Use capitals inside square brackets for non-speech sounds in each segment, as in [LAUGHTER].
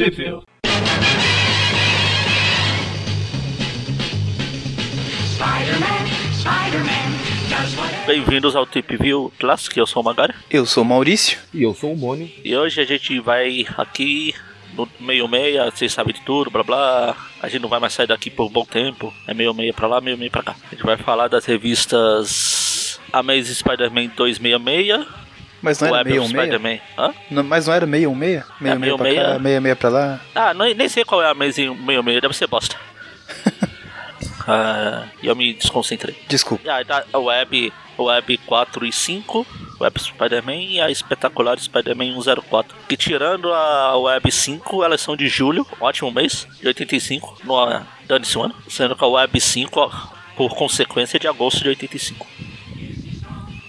Tipville. Bem-vindos ao Tip View Classic, eu sou o Magari. Eu sou o Maurício. E eu sou o Mônio. E hoje a gente vai aqui no meio meia, vocês sabem de tudo, blá blá. A gente não vai mais sair daqui por um bom tempo. É meio meia pra lá, meio meia pra cá. A gente vai falar das revistas Amazing Spider-Man 266, Mas não era 616? Spider-Man. Hã? Não, mas não era 616? 616 pra 616. cá, 616 pra lá? Ah, não, nem sei qual é a Amazing 66, deve ser bosta. [LAUGHS] Ah, E eu me desconcentrei. Desculpa. Ah, tá, a Web, Web 4 e 5, Web Spider-Man e a espetacular Spider-Man 104. Que tirando a Web 5, elas são de julho, ótimo mês, de 85, no dane-se ano. Sendo que a Web 5, ó, por consequência, é de agosto de 85.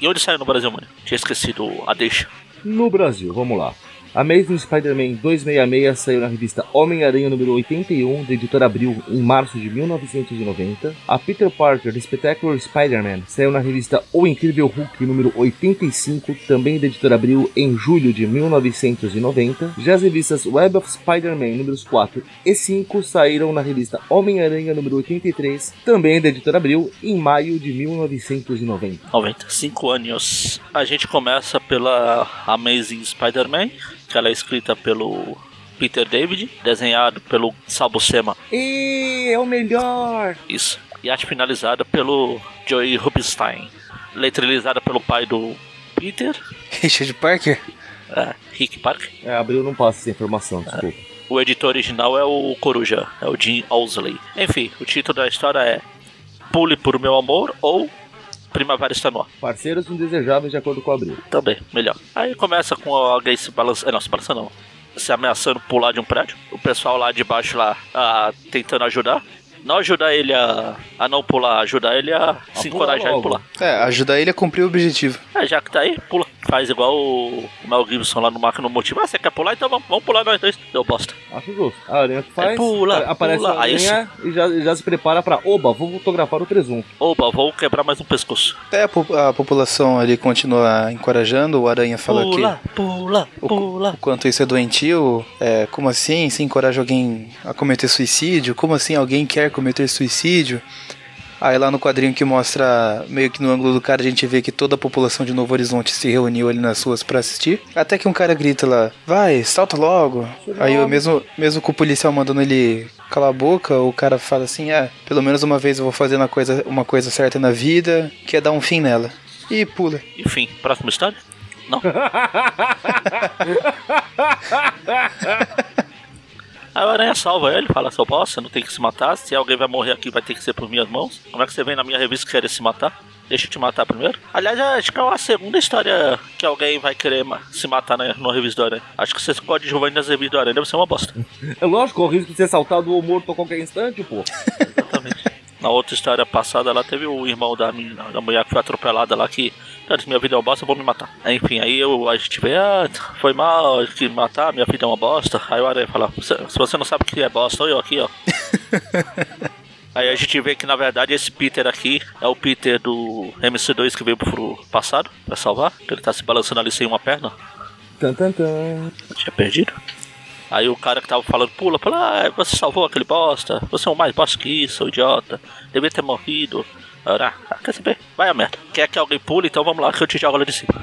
E onde saiu no Brasil, mano? Tinha esquecido a deixa. No Brasil, vamos lá. Amazing Spider-Man 266 saiu na revista Homem-Aranha número 81, da editora Abril, em março de 1990. A Peter Parker Spectacular Spider-Man saiu na revista O Incrível Hulk número 85, também da editora Abril, em julho de 1990. Já as revistas Web of Spider-Man números 4 e 5 saíram na revista Homem-Aranha número 83, também da editora Abril, em maio de 1990. 95 anos. A gente começa pela Amazing Spider-Man, que ela é escrita pelo Peter David, desenhado pelo Sal Buscema. E é o melhor! Isso. E arte finalizada pelo Joey Rubinstein. Letrilizada pelo pai do Peter, [LAUGHS] Richard Parker? é, Rick Parker. É, Abril não passa essa informação, desculpa. O editor original é o Coruja, é o Jim Owsley. Enfim, o título da história é Pule por Meu Amor ou Primavera está no ar. Parceiros indesejáveis de acordo com o Abril. Também, melhor. Aí começa com alguém se balançando. Não, se balançando não. Se ameaçando pular de um prédio. O pessoal lá de baixo lá ah, tentando ajudar. Não ajudar ele a, a não pular, ajudar ele a, se pular encorajar e pular. É, ajudar ele a cumprir o objetivo. É, já que tá aí, pula. Faz igual o o Mel Gibson lá no Máquina no Motivo. Ah, você quer pular? Então vamos, vamos pular nós dois. Deu bosta. Acho justo. A aranha faz. É, pula, a- aparece pula. a aranha e já, já se prepara pra. Oba, vou fotografar o presunto. Opa, vou quebrar mais um pescoço. Até a, a população ali continua encorajando, o Aranha fala pula, pula, que pula. o quanto isso é doentio, é, como assim se encoraja alguém a cometer suicídio, como assim alguém quer cometer suicídio. Aí lá no quadrinho que mostra meio que no ângulo do cara a gente vê que toda a população de Novo Horizonte se reuniu ali nas ruas pra assistir. Até que um cara grita lá, vai, salta logo. Aí eu mesmo, mesmo com o policial mandando ele calar a boca, o cara fala assim, é, pelo menos uma vez eu vou fazer uma coisa, uma coisa certa na vida, que é dar um fim nela. E pula. Enfim, próxima história? Não. [LAUGHS] Aí o Aranha salva ele, fala seu boss, você não tem que se matar. Se alguém vai morrer aqui, vai ter que ser por minhas mãos. Como é que você vem na minha revista querer se matar? Deixa eu te matar primeiro. Aliás, acho que é a segunda história que alguém vai querer se matar na, na revista do Aranha. Acho que você pode jogar nas revistas do Aranha, deve ser uma bosta. É lógico, o risco de ser assaltado ou morto a qualquer instante, pô. [LAUGHS] Exatamente. Na outra história passada lá teve o irmão da, menina, da mulher que foi atropelada lá que. "Cara, se minha vida é uma bosta, eu vou me matar. Enfim, aí eu, a gente vê, ah, foi mal, que me matar, minha vida é uma bosta. Aí o Aranha fala, "Se- você não sabe o que é bosta, olha eu aqui, ó. [LAUGHS] Aí a gente vê que na verdade esse Peter aqui é o Peter do MC2 que veio pro passado pra salvar. Ele tá se balançando ali sem uma perna. Tan, tan, tan. Eu tinha perdido. Aí o cara que tava falando, pula, pula, ah, você salvou aquele bosta, você é um mais bosta que isso, idiota, devia ter morrido. Ah, quer saber? Vai a merda. Quer que alguém pule, então vamos lá que eu te jogo lá de cima.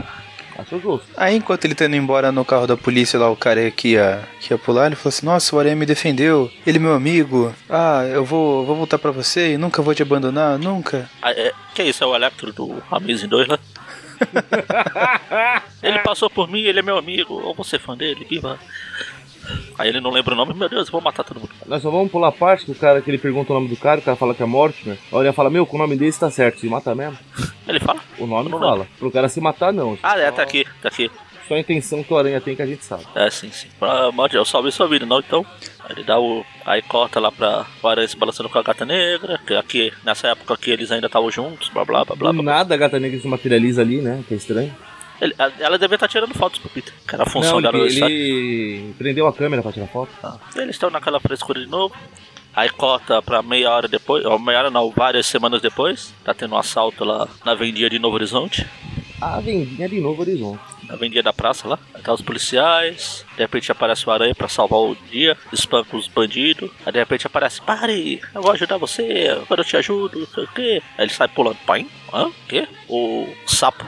Aí enquanto ele tá indo embora no carro da polícia lá, o cara que ia, que ia pular, ele falou assim, nossa, o Aranha me defendeu, ele é meu amigo, ah, eu vou, vou voltar pra você e nunca vou te abandonar, nunca. Ah, é, que isso, é o Electro do Amazing 2, né? [LAUGHS] ele passou por mim, ele é meu amigo, ou você é fã dele, viva. Aí ele não lembra o nome, meu Deus, eu vou matar todo mundo. Nós só vamos pular a parte que o cara que ele pergunta o nome do cara, o cara fala que é Mortimer. Aí ele fala, meu, com o nome desse tá certo, se mata mesmo. Ele fala? O nome Não fala. Pro cara se matar, não. Ah, é, tá aqui, tá aqui. Só a intenção que o Aranha tem que a gente sabe. É, sim, sim. Pra morte, eu salvei sua vida, não, então. Aí ele dá o. Aí corta lá pra o Aranha se balançando com a gata negra. Que aqui, nessa época aqui eles ainda estavam juntos, blá blá blá blá. Do blá. nada a gata negra se materializa ali, né? Que é estranho. Ele- ela devia estar tirando fotos pro Peter, que era a função não, dela ele, da história. ele prendeu a câmera pra tirar foto. Ah, Eles estão naquela frescura de novo. Aí corta pra meia hora depois, ou meia hora não, várias semanas depois. Tá tendo um assalto lá na vendinha de Novo Horizonte. A vendinha de Novo Horizonte. na vendinha da praça lá. Aí tá os policiais, de repente aparece o aranha pra salvar o dia, espanca os bandidos. Aí de repente aparece, pare, eu vou ajudar você, agora eu te ajudo, não sei o quê. Aí ele sai pulando, pai, hã? O quê? O sapo,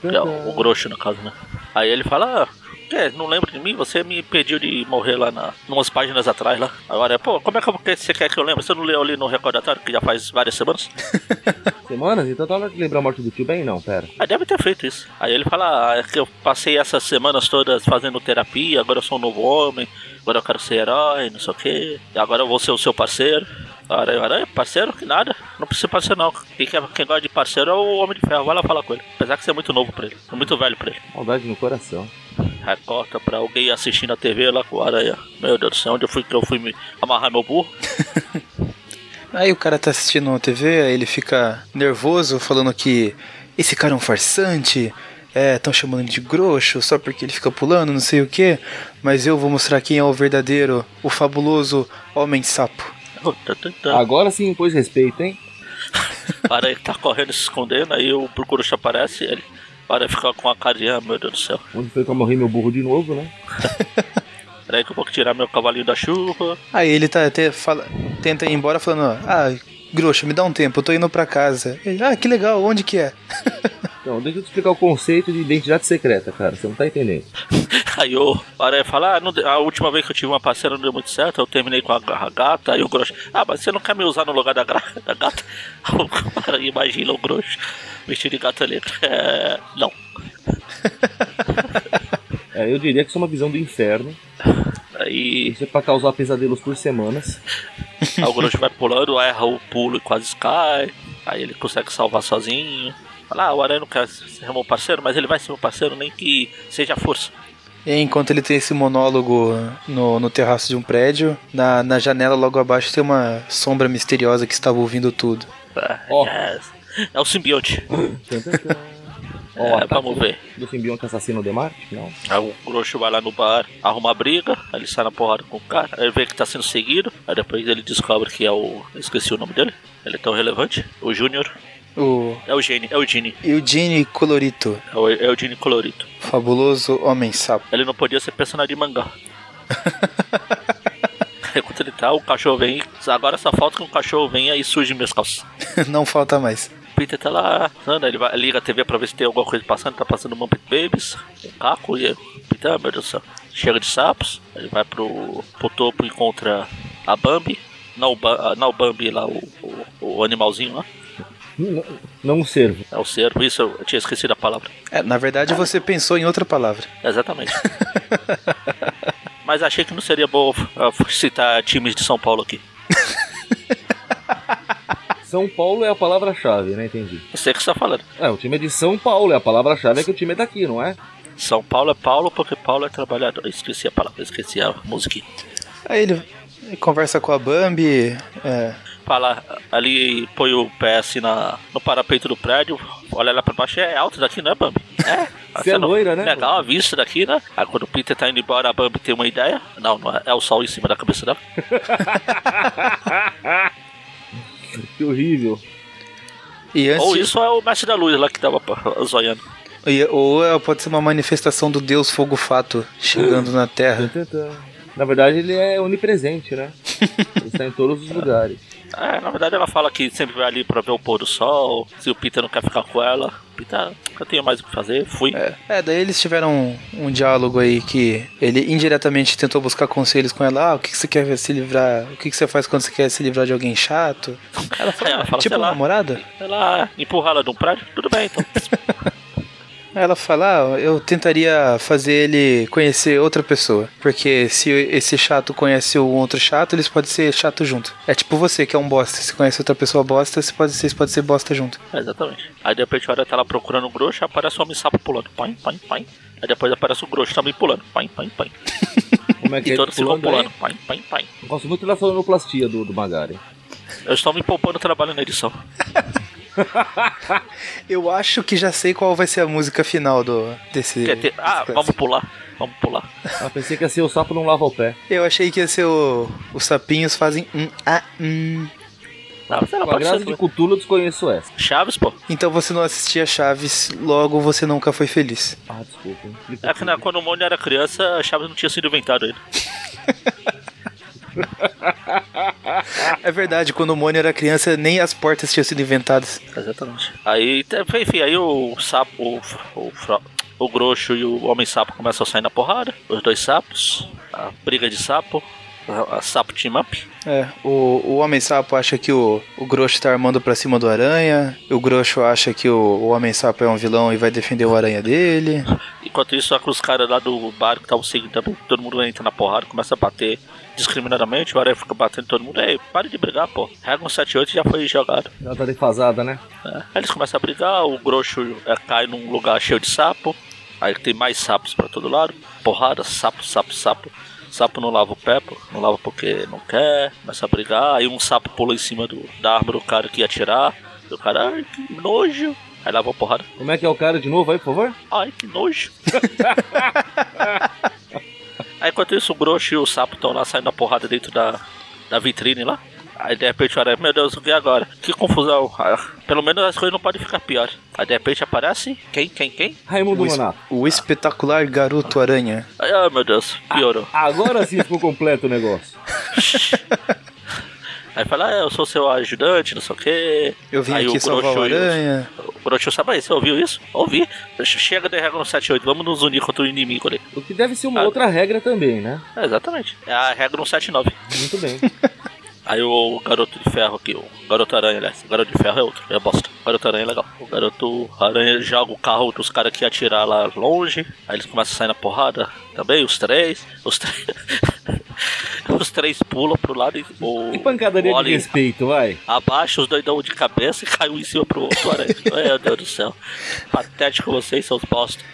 que é o, o grosso no caso, né? Aí ele fala, ah, é, não lembra de mim? Você me pediu de morrer lá na, umas páginas atrás lá. Agora, pô, como é que você quer que eu lembre? Você não leu ali no recordatório que já faz várias semanas? [LAUGHS] Semanas? Então tá hora de lembrar a morte do tio Ben? Não, pera. Ah, deve ter feito isso. Aí ele fala, ah, é que eu passei essas semanas todas fazendo terapia, agora eu sou um novo homem, agora eu quero ser herói, não sei o quê, e agora eu vou ser o seu parceiro. Aranha, aranha, parceiro? Que nada. Não precisa ser parceiro não. Quem, quer, quem gosta de parceiro é o Homem de Ferro. Vai lá falar com ele. Apesar que você é muito novo pra ele. É muito velho pra ele. Maldade no coração. Aí corta pra alguém assistindo a TV lá com o aranha. Meu Deus do céu, onde eu fui que eu fui me amarrar meu burro? [LAUGHS] Aí o cara tá assistindo a TV, aí ele fica nervoso, falando que esse cara é um farsante, é, estão chamando ele de grosso só porque ele fica pulando, não sei o que, mas eu vou mostrar quem é o verdadeiro, o fabuloso Homem Sapo. Agora sim impôs respeito, hein? O aranha tá correndo se escondendo, aí o Brucurucho aparece ele. O aranha fica com a carinha, meu Deus do céu. Onde foi que eu morri meu burro de novo, né? [LAUGHS] Peraí que eu vou tirar meu cavalinho da chuva. Aí ele tá até fala, tenta ir embora falando, ah, grosso, me dá um tempo, eu tô indo pra casa. Ele, ah, que legal, onde que é? [LAUGHS] Então, deixa eu te explicar o conceito de identidade secreta, cara. Você não tá entendendo. [LAUGHS] Aí o aranha fala, ah, não a última vez que eu tive uma parceira não deu muito certo, eu terminei com a, a gata, aí o Grosso, ah, mas você não quer me usar no lugar da, [LAUGHS] da gata? [LAUGHS] Imagina o Grosso vestido de gata negra. É, não. É, eu diria que isso é uma visão do inferno. Aí, Isso é pra causar pesadelos por semanas. aí o Grosso vai pulando, erra o pulo e quase cai. Aí ele consegue salvar sozinho. Fala, ah, o aranha não quer ser meu parceiro, mas ele vai ser meu parceiro, nem que seja a força. E enquanto ele tem esse monólogo no, no terraço de um prédio, na, na janela logo abaixo tem uma sombra misteriosa que estava ouvindo tudo. Ah, Ó. yes. É o simbionte. [LAUGHS] Ó, É, vamos ver. Do simbionte assassino de Marte? Não. Aí o Grosso vai lá no bar, arruma a briga, aí ele sai na porrada com o cara, aí ele vê que tá sendo seguido, aí depois ele descobre que é o. eu esqueci o nome dele, ele é tão relevante, o Júnior. O É o Gene, é o Gene, Eugene Colorito, é o, é o Gene Colorito. fabuloso Homem Sapo. Ele não podia ser personagem de mangá. [LAUGHS] Enquanto ele tá, o cachorro vem, agora só falta que o cachorro venha e surge minhas calças. [LAUGHS] Não falta mais. O Peter tá lá, anda, ele vai, liga a TV pra ver se tem alguma coisa passando, tá passando Muppet Babies, um caco, e o Peter, ah, meu Deus do céu, chega de sapos, ele vai pro, pro topo e encontra a Bambi, não o, Ba- ah, não o Bambi lá, o, o, o animalzinho lá, Não, não servo. é o cervo, isso eu tinha esquecido a palavra, É, na verdade você pensou em outra palavra. exatamente. [LAUGHS] Mas achei que não seria bom citar times de São Paulo aqui. [LAUGHS] São Paulo é a palavra-chave, né? Entendi. Eu sei o que você tá falando. É, o time é de São Paulo, é a palavra-chave é que o time é daqui, não é? São Paulo é Paulo porque Paulo é trabalhador. Esqueci a palavra, esqueci a musiquinha. Aí ele, ele conversa com a Bambi, é, Fala ali, põe o pé assim na, no parapeito do prédio, olha lá pra baixo, é alto daqui, não é, Bambi? É. [LAUGHS] Você é loira, né? Legal a vista daqui, né? Aí quando o Peter tá indo embora, a Bambi tem uma ideia. Não, não é, é o sol em cima da cabeça dela. [LAUGHS] Que horrível. e antes Ou de- isso é o mestre da luz lá que tava zoiando. e- ou é- pode ser uma manifestação do Deus Fogo Fato chegando na Terra. Na verdade, ele é onipresente, né? [LAUGHS] Ele está em todos os lugares. É, na verdade ela fala que sempre vai ali pra ver o pôr do sol. Se o Peter não quer ficar com ela, Peter, eu tenho mais o que fazer, fui. É, é, daí eles tiveram um, um diálogo aí que ele indiretamente tentou buscar conselhos com ela. Ah, o que, que você quer se livrar? O que, que você faz quando você quer se livrar de alguém chato? [LAUGHS] Ela fala, É, ela fala, tipo sei lá. namorada? Ela empurra ela de um prédio, tudo bem então. [LAUGHS] Ela fala, ah, eu tentaria fazer ele conhecer outra pessoa. Porque se esse chato conhece o outro chato, eles podem ser chato junto. É tipo você, que é um bosta. Se conhece outra pessoa bosta, você pode, vocês podem ser bosta junto. É, exatamente. Aí de repente a hora tá lá procurando o Grosso, aparece o homem sapo pulando. Pai, pai, pai. Aí depois aparece o Grosso também pulando. Pai, pai, pai. Como é que E é todos ficam pulando aí? pulando. Pai, pai, pai. Eu gosto muito da sonoplastia do, do Magari. Eu estou me poupando trabalho na edição. [LAUGHS] [LAUGHS] Eu acho que já sei qual vai ser a música final do desse. Quer ter... Ah, desse vamos pular. Vamos pular. Ah, pensei que ia ser o sapo não lava o pé. Eu achei que ia ser o. Os sapinhos fazem um ah, hum. Ah, mas ela Com a graça de Cthulhu, eu desconheço essa. Chaves, pô. Então você não assistia Chaves, logo você nunca foi feliz. Ah, desculpa. É que na, quando o Mônio era criança, Chaves não tinha sido inventado ainda. [LAUGHS] [LAUGHS] É verdade, quando o Mônio era criança, nem as portas tinham sido inventadas. Exatamente. Aí, te- enfim, aí o sapo, o, o, o grosso e o homem sapo começam a sair na porrada. Os dois sapos, a briga de sapo, a, sapo team up. É, o, o Homem-Sapo acha que o, o Grosso tá armando pra cima do Aranha. O Grosso acha que o, o Homem-Sapo é um vilão e vai defender o Aranha dele. Enquanto isso, só que os caras lá do bar que estavam seguindo também, todo mundo entra na porrada, começa a bater discriminadamente, o Aranha fica batendo todo mundo. Ei, pare de brigar, pô. Regra 78 já foi jogado. Ela tá defasada, né? É. Aí eles começam a brigar, o grosso é, cai num lugar cheio de sapo. Aí tem mais sapos pra todo lado. Porrada, sapo, sapo, sapo. Sapo não lava o pé, pô. Não lava porque não quer. Começa a brigar. Aí um sapo pula em cima do, da árvore do cara que ia atirar. E o cara, ai, que nojo. Aí lava a porrada. Como é que é o cara de novo aí, por favor? Ai, que nojo. [LAUGHS] Aí enquanto isso, o grosso e o sapo estão lá saindo a porrada dentro da, da vitrine lá. Aí de repente o aranha, meu Deus, o que é agora? Que confusão. Ah, pelo menos as coisas não podem ficar pior. Aí de repente aparece. Quem, quem, quem? Raimundo O, es- o espetacular Garoto Aranha. Ai, ai, meu Deus, piorou. Agora sim ficou completo o negócio. [LAUGHS] Aí fala, ah, eu sou seu ajudante, não sei o quê. Eu vim Aí aqui o salvar o Aranha. O sabe aí, você ouviu isso? Ouvi. Chega de regra no 78, vamos nos unir contra o inimigo ali. O que deve ser uma Ah. outra regra também, né? É, exatamente. É a regra no 79. Muito bem. [LAUGHS] Aí o garoto de ferro aqui, o garoto aranha, aliás. O garoto de ferro é outro, é bosta. O garoto aranha é legal. O garoto aranha joga o carro dos caras que atirar lá longe. Aí eles começam a sair na porrada também, os três. Os três. [LAUGHS] os três pulam pro lado e o. Que pancadaria o de respeito, vai. Abaixa os doidão de cabeça e cai um em cima pro outro aranha. [LAUGHS] Meu Deus do céu. Patético vocês, seus bosta.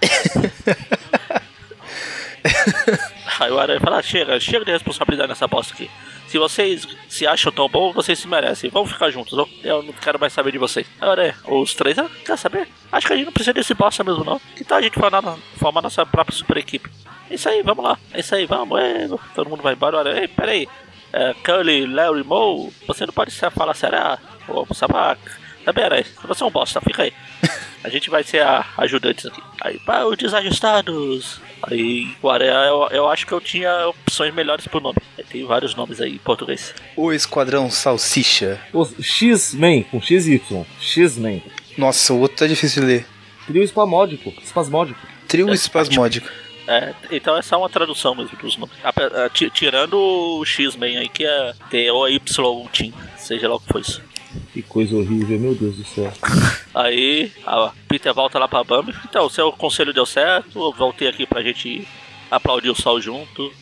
[LAUGHS] Aí o Aranha fala, "Ah, chega, chega de responsabilidade nessa bosta aqui. Se vocês se acham tão bom, vocês se merecem. Vamos ficar juntos, não? Eu não quero mais saber de vocês. Aranha, os três, ah, quer saber? Acho que a gente não precisa desse bosta mesmo, não. Que tal a gente formar, formar nossa própria super equipe? É isso aí, vamos lá. É isso aí, vamos. É, todo mundo vai embora. O Aranha, ei, peraí. É, Curly, Larry, Moe, você não pode ser- falar ah, ô, sabaca. Também era Você é um bosta, fica aí. [LAUGHS] A gente vai ser a ajudantes aqui. Aí, pá, os desajustados. Aí, o Aranha, eu, eu acho que eu tinha opções melhores pro nome. Tem vários nomes aí em português. O Esquadrão Salsicha. Os X-Men, com XY. X-Men. Nossa, o outro tá difícil de ler. Trio espasmódico. Espasmódico. Trio É, espasmódico. É, então é uma tradução mesmo dos nomes. Tirando o X-Men aí, que é T-O-Y Team. Seja lá o que foi isso. Que coisa horrível, meu Deus do céu. [LAUGHS] Aí, a Peter volta lá pra Bambi. Então, seu conselho deu certo. Eu voltei aqui pra gente aplaudir o sol junto.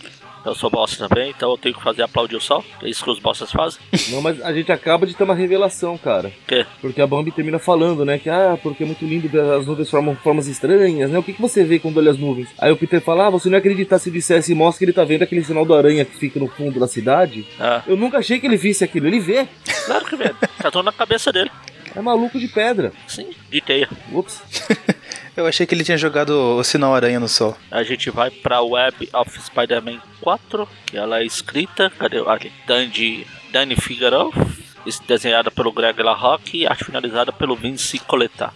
Eu sou bosta também, então eu tenho que fazer aplaudir o sol. É isso que os bostas fazem. Não, mas a gente acaba de ter uma revelação, cara. O quê? Porque a Bambi termina falando, né? Que, ah, porque é muito lindo as nuvens formam formas estranhas, né? O que, que você vê quando olha as nuvens? Aí o Peter fala, ah, você não ia acreditar se dissesse e mostra que ele tá vendo aquele sinal do aranha que fica no fundo da cidade. Ah, Eu nunca achei que ele visse aquilo. Ele vê. claro que vê. Tá tudo na cabeça dele. É maluco de pedra. Sim, de teia. Ups. [LAUGHS] Eu achei que ele tinha jogado o sinal aranha no sol. A gente vai pra Web of Spider-Man 4, que ela é escrita, cadê? Ali, Dandy, Danny Figaro, desenhada pelo Greg LaRocque e arte finalizada pelo Vince Coletar.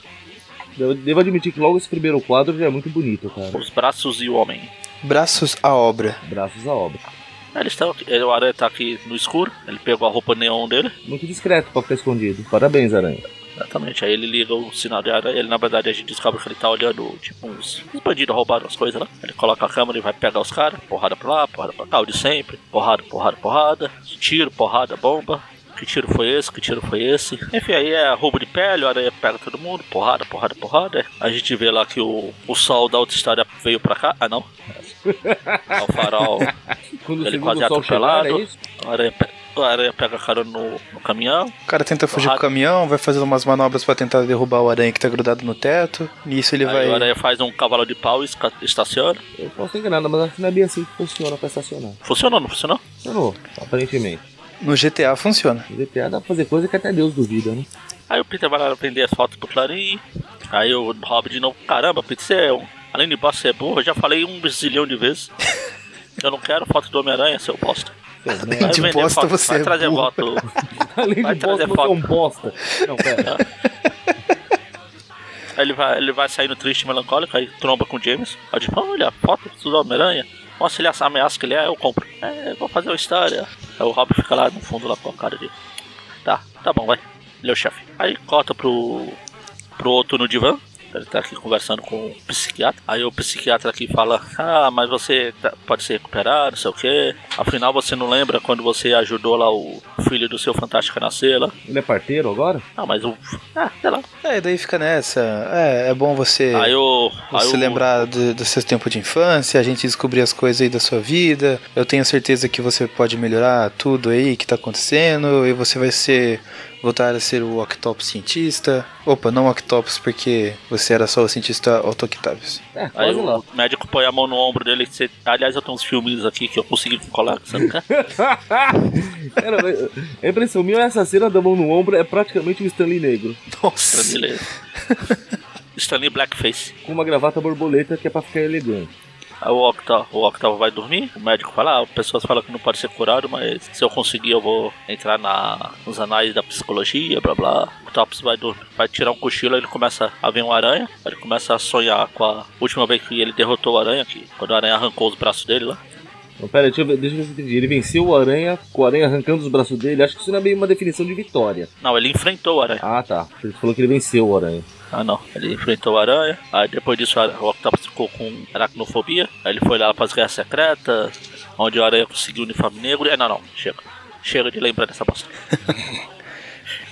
Eu devo admitir que logo esse primeiro quadro já é muito bonito, cara. Os braços e o homem. Braços à obra. Braços à obra. Eles estão aqui, ele- o Aranha tá aqui no escuro, ele pegou a roupa neon dele. Muito discreto pra ficar escondido. Parabéns, Aranha. Exatamente, aí ele liga o sinal de aranha, ele na verdade a gente descobre que ele tá olhando, tipo, uns, uns bandidos roubaram as coisas lá. Ele coloca a câmera e vai pegar os caras, porrada pra lá, porrada pra cá, o de sempre, porrada, porrada, porrada, tiro, porrada, bomba. Que tiro foi esse? Que tiro foi esse? Enfim, aí é roubo de pele, o aranha pega todo mundo, porrada, porrada, porrada. A gente vê lá que o, o sol da outra história veio pra cá. Ah, não. [LAUGHS] É o farol. Quando Ele quase é sol chegar, atropelado. é isso? O aranha, pe- o aranha pega a cara no, no caminhão. O cara tenta fugir Porrada. com o caminhão, vai fazendo umas manobras pra tentar derrubar o aranha que tá grudado no teto. Nisso ele Aí vai. o aranha faz um cavalo de pau e estaciona. Eu posso enganado, mas acho que não é bem assim que funciona pra estacionar. Funcionou, não funcionou? Funcionou, aparentemente. No GTA funciona. No GTA dá pra fazer coisa que até Deus duvida, né? Aí o Peter vai lá vender as fotos pro Clarim. Aí o Rob de novo, caramba, Peter, você é um. Além de bosta, você é burro, eu já falei um zilhão de vezes. [LAUGHS] Eu não quero foto do Homem-Aranha, seu bosta. Além de vender bosta, foto, você vai é trazer burro. foto. [LAUGHS] Além Vai de trazer bosta, você é foto. um bosta. Não, pera. [LAUGHS] Aí ele vai, ele vai saindo triste e melancólico, aí tromba com o James. Aí tipo, olha, foto do Homem-Aranha. Nossa, ele ameaça que ele é, eu compro. É, vou fazer uma história. Aí o Rob fica lá no fundo lá com a cara de. Tá, tá bom, vai. Ele é o chefe. Aí corta pro. pro outro no divã. Ele tá aqui conversando com o psiquiatra. Aí o psiquiatra aqui fala: Ah, mas você tá- pode se recuperar, não sei o que. Afinal, você não lembra quando você ajudou lá o filho do seu Fantástico a nascer lá? Ele é parteiro agora? Ah, mas o. Ah, sei lá. É, daí fica nessa. É, é bom você, Aí o. Aí você o- lembrar do, do seu tempo de infância, a gente descobrir as coisas aí da sua vida. Eu tenho certeza que você pode melhorar tudo aí que tá acontecendo. E você vai ser. Voltar a ser o Octopus cientista. Opa, não Octopus, porque você era só o cientista Otto Octavius. É, Aí quase lá. o médico põe a mão no ombro dele. Você... Aliás, eu tenho uns filmes aqui que eu consegui colar, você não quer? Cara, a impressão minha é essa cena da mão no ombro é praticamente um Stanley negro. Nossa! Brasileiro. [LAUGHS] Stanley Blackface. Com uma gravata borboleta que é pra ficar elegante. O Octavo, o Octavo vai dormir, o médico fala, ah, pessoas falam que não pode ser curado, mas se eu conseguir eu vou entrar na, nos anais da psicologia, blá blá. O Octopus vai, dormir, vai tirar um cochilo, ele começa a ver um aranha, ele começa a sonhar com a última vez que ele derrotou o aranha, que, quando o aranha arrancou os braços dele lá. Não, pera, deixa eu, ver, deixa eu ver se eu entendi. Ele venceu o aranha, com o aranha arrancando os braços dele. Acho que isso não é bem uma definição de vitória. Não, ele enfrentou o aranha. Ah, tá. Ele falou que ele venceu o aranha. Ah não, ele enfrentou o aranha, aí depois disso o Octopus ficou com aracnofobia, aí ele foi lá para as guerras secretas, onde o aranha conseguiu o uniforme negro. É, não, não, chega. Chega de lembrar dessa bosta. [LAUGHS]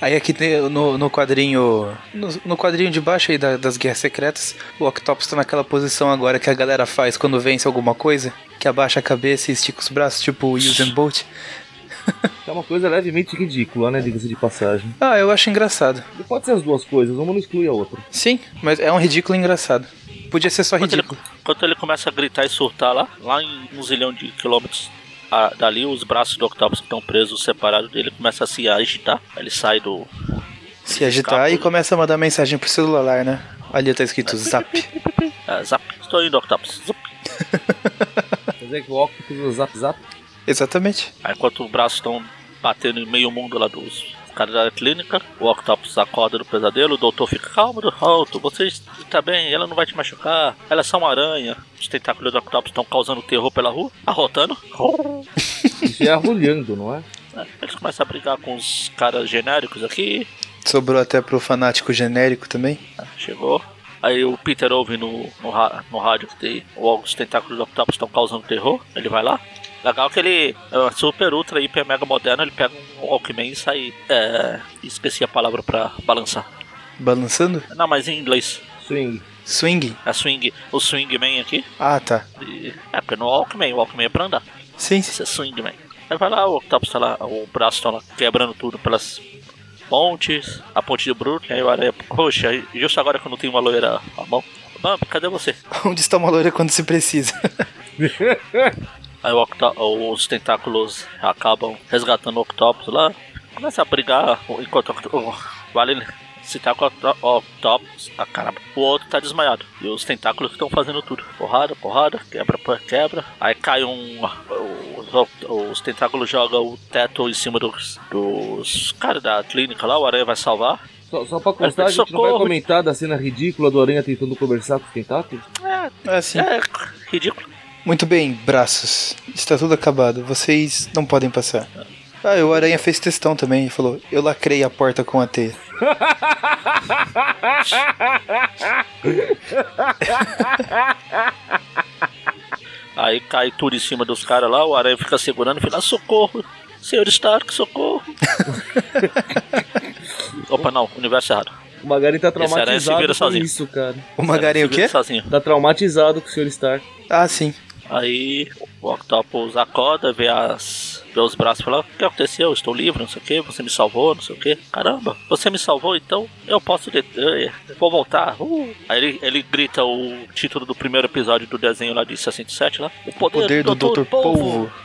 Aí aqui no, no quadrinho. No, no quadrinho de baixo aí da- das guerras secretas, o Octopus tá naquela posição agora que a galera faz quando vence alguma coisa, que abaixa a cabeça e estica os braços, tipo o Usain [LAUGHS] Bolt. [LAUGHS] É uma coisa levemente ridícula, né? Diga-se de passagem. Ah, eu acho engraçado. E pode ser as duas coisas, uma não exclui a outra. Sim, mas é um ridículo engraçado. Podia ser só Quando ele, ridículo. quando ele começa a gritar e surtar lá, lá em um zilhão de quilômetros a- dali, os braços do Octopus que estão presos, separados dele, começam a se agitar. Ele sai do. Se agitar e começa a mandar mensagem pro celular, né? Ali tá escrito zap. É, zap. Estou indo, Octopus. Zup. [LAUGHS] Quer dizer que o Octopus usa zap zap? Exatamente. Aí enquanto os braços estão batendo em meio mundo lá dos caras da clínica, o Octopus acorda do pesadelo, o doutor fica calmo, alto, você está bem, ela não vai te machucar, ela é só uma aranha. Os tentáculos do Octopus estão causando terror pela rua, arrotando. Isso é arrulhando, não é? Eles começam a brigar com os caras genéricos aqui, Sobrou até pro fanático genérico também. chegou. Aí o Peter ouve no, no, no rádio que tem, os tentáculos do Octopus estão causando terror, ele vai lá. Legal que ele é super, ultra, hiper, mega moderno, ele pega um Walkman e sai. É, esqueci a palavra pra balançar. Balançando? Não, mas em inglês. Swing. Swing? É swing, o swingman aqui. Ah, tá. E, é porque no Walkman, o Walkman é pra andar. Sim, Isso é swingman. Aí vai lá, o Octopus tá lá, o braço tá lá quebrando tudo pelas pontes, a ponte de Brooklyn, aí o aranha, poxa, justo agora que eu não tenho uma loira à mão. Bambi, cadê você? [LAUGHS] Onde está uma loira quando se precisa? [LAUGHS] Aí o Octo- os tentáculos acabam resgatando o Octopus lá. Começa a brigar enquanto o vale citar com o Octo- o Octopus. Ah, caramba. O outro tá desmaiado. E os tentáculos estão fazendo tudo. Porrada, porrada, quebra, quebra. Aí cai um. Os, os tentáculos jogam o teto em cima dos, dos caras da clínica lá. O aranha vai salvar. Só, só pra constar, a gente não vai Socorro. comentar da cena ridícula do Aranha tentando conversar com os tentáculos? É, É assim. é ridículo. Muito bem, braços. Está tudo acabado. Vocês não podem passar. Ah, e o Aranha fez testão também e falou: Eu lacrei a porta com a teia. [LAUGHS] Aí cai tudo em cima dos caras lá, o aranha fica segurando e fala, socorro, senhor Stark, socorro. [LAUGHS] Opa, não, universo errado. O Magari tá Esse aranha se traumatizado vira com sozinho. isso, cara. O o Ele se vira quê? Sozinho. Tá traumatizado com o Sr. Stark. Ah, sim. Aí o Octopus acorda, vê, as, vê os braços e fala, o que aconteceu? Eu estou livre, não sei o que, você me salvou, não sei o que. Caramba, você me salvou, então eu posso de- eu vou voltar. Uh. Aí ele, ele grita o título do primeiro episódio do desenho lá de 67 lá. O poder, Poder do Dr. Polvo. [LAUGHS]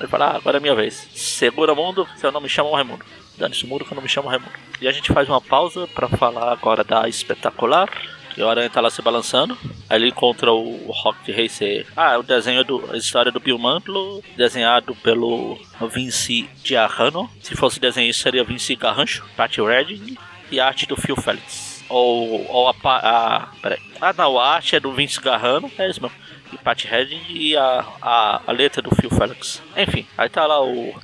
Ele fala, ah, agora é minha vez. Segura mundo, seu nome me chama Raimundo. Dane-se o mundo que eu não me chamo Raimundo. E a gente faz uma pausa pra falar agora da espetacular E o Aranha tá lá se balançando. Aí ele encontra o Rocket Racer. Ah, o desenho do. A história do Bill Mantlo, desenhado pelo Vinci Diarrano. Se fosse desenhista, seria Vinci Garrancho, Pat Redding e a arte do Phil Felix. Ou, ou a, a. Peraí. Ah, não, a arte é do Vince Garrano, é isso mesmo. E Pat Redding e a, a, a letra do Phil Felix. Enfim, aí tá lá o,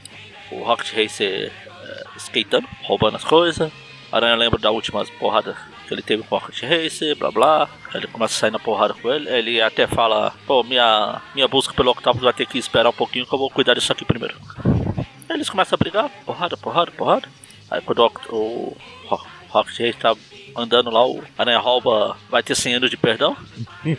o Rocket Racer uh, skatando, roubando as coisas. Aranha lembra da última porrada que ele teve com o Rocket Racer, blá blá. Ele começa a sair na porrada com ele. Ele até fala: pô, minha, minha busca pelo Octopus vai ter que esperar um pouquinho que eu vou cuidar disso aqui primeiro. Aí eles começam a brigar, porrada, porrada, porrada. Aí quando o, o Rocket Racer tá andando lá, o Aranha rouba, vai ter 100 anos de perdão. [LAUGHS]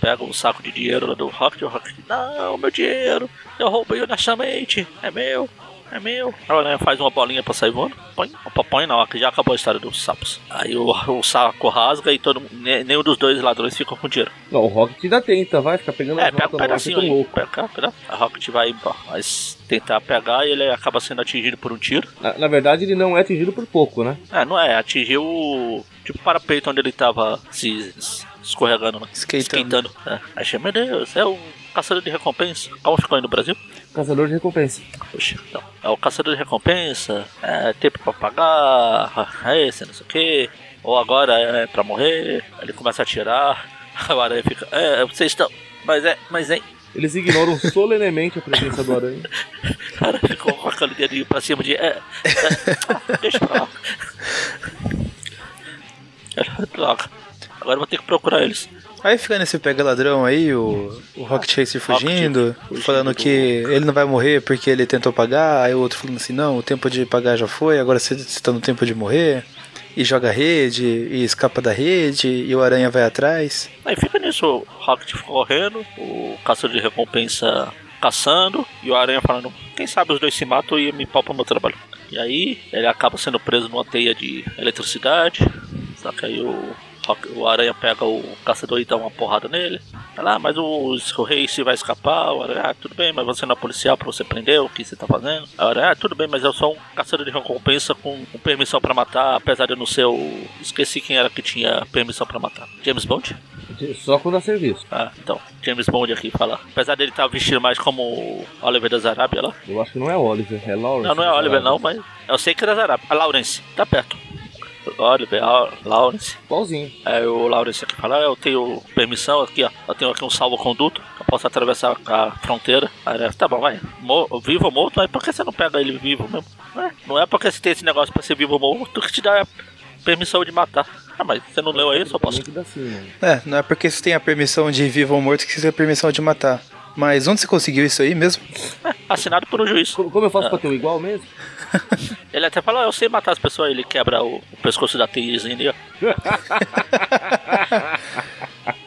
Pega um saco de dinheiro lá do Rocket, o Rocket, não, meu dinheiro, eu roubei honestamente, é meu é meu. A aranha faz uma bolinha pra sair voando. Põe. Opa, põe não, que já acabou a história dos sapos. Aí o, o saco rasga e todo nenhum dos dois ladrões fica com dinheiro. Não, o Rocket ainda tenta, vai ficar pegando É, pega um pedacinho aí. Pega, pega. A Rocket vai mas tentar pegar e ele acaba sendo atingido por um tiro. Na, na, verdade, ele não é atingido por pouco, né? É, não é. Atingiu tipo o parapeito onde ele tava se escorregando, né? Skatando. É. Achei, meu Deus, é o caçador de recompensa. Como ficou aí no Brasil? Caçador de recompensa. Puxa, então. É o caçador de recompensa, é tempo pra pagar, é esse, não sei o que. Ou agora é pra morrer. Ele começa a atirar. [LAUGHS] A aranha fica. É, vocês estão. Mas é, mas é. Eles ignoram [LAUGHS] solenemente a presença do aranha. [LAUGHS] Cara, ficou com aquele dedinho pra cima de. É, é, deixa pra lá. Droga. Agora vou ter que procurar eles. Aí fica nesse pega ladrão aí, o, o Rocket Racer fugindo, Rocket, falando do... que ele não vai morrer porque ele tentou pagar, aí o outro falando assim, não, o tempo de pagar já foi, agora você está no tempo de morrer. E joga rede, e escapa da rede, e o aranha vai atrás. Aí fica nisso, o Rocket correndo, o caçador de recompensa caçando, e o aranha falando, quem sabe os dois se matam e me palpam meu trabalho. E aí ele acaba sendo preso numa teia de eletricidade, só que aí o o Aranha pega o caçador e dá uma porrada nele. Fala, ah, mas o, o rei se vai escapar. O Aranha, ah, tudo bem, mas você não é policial pra você prender o que você tá fazendo. O Aranha, ah, tudo bem, mas eu sou um caçador de recompensa com, com permissão pra matar, apesar de eu não ser o. Esqueci quem era que tinha permissão pra matar. James Bond? Só quando dá serviço. Ah, então. James Bond aqui fala. Apesar dele estar tá vestido mais como Oliver das Arábia lá. Eu acho que não é Oliver, é Lawrence. Não, não é Oliver não, mas eu sei que é das Arábia. A Lawrence, tá perto. Oliver, Lawrence. Igualzinho. Aí o Lawrence aqui fala, ah, eu tenho permissão aqui, ó. Eu tenho aqui um salvo-conduto. Eu posso atravessar a fronteira. Aí ele, tá bom, vai. Mo vivo ou morto, mas por que você não pega ele vivo mesmo? É, não é porque você tem esse negócio pra ser vivo ou morto que te dá permissão de matar. Ah, mas você não leu aí, só posso. É, não é porque você tem a permissão de vivo ou morto que você tem a permissão de matar. Mas onde você conseguiu isso aí mesmo? [LAUGHS] Assinado por um juiz. Como eu faço ah. pra ter o igual mesmo? [LAUGHS] ele até fala, eu sei matar as pessoas, ele quebra o, o pescoço da Teizinha ali, ó.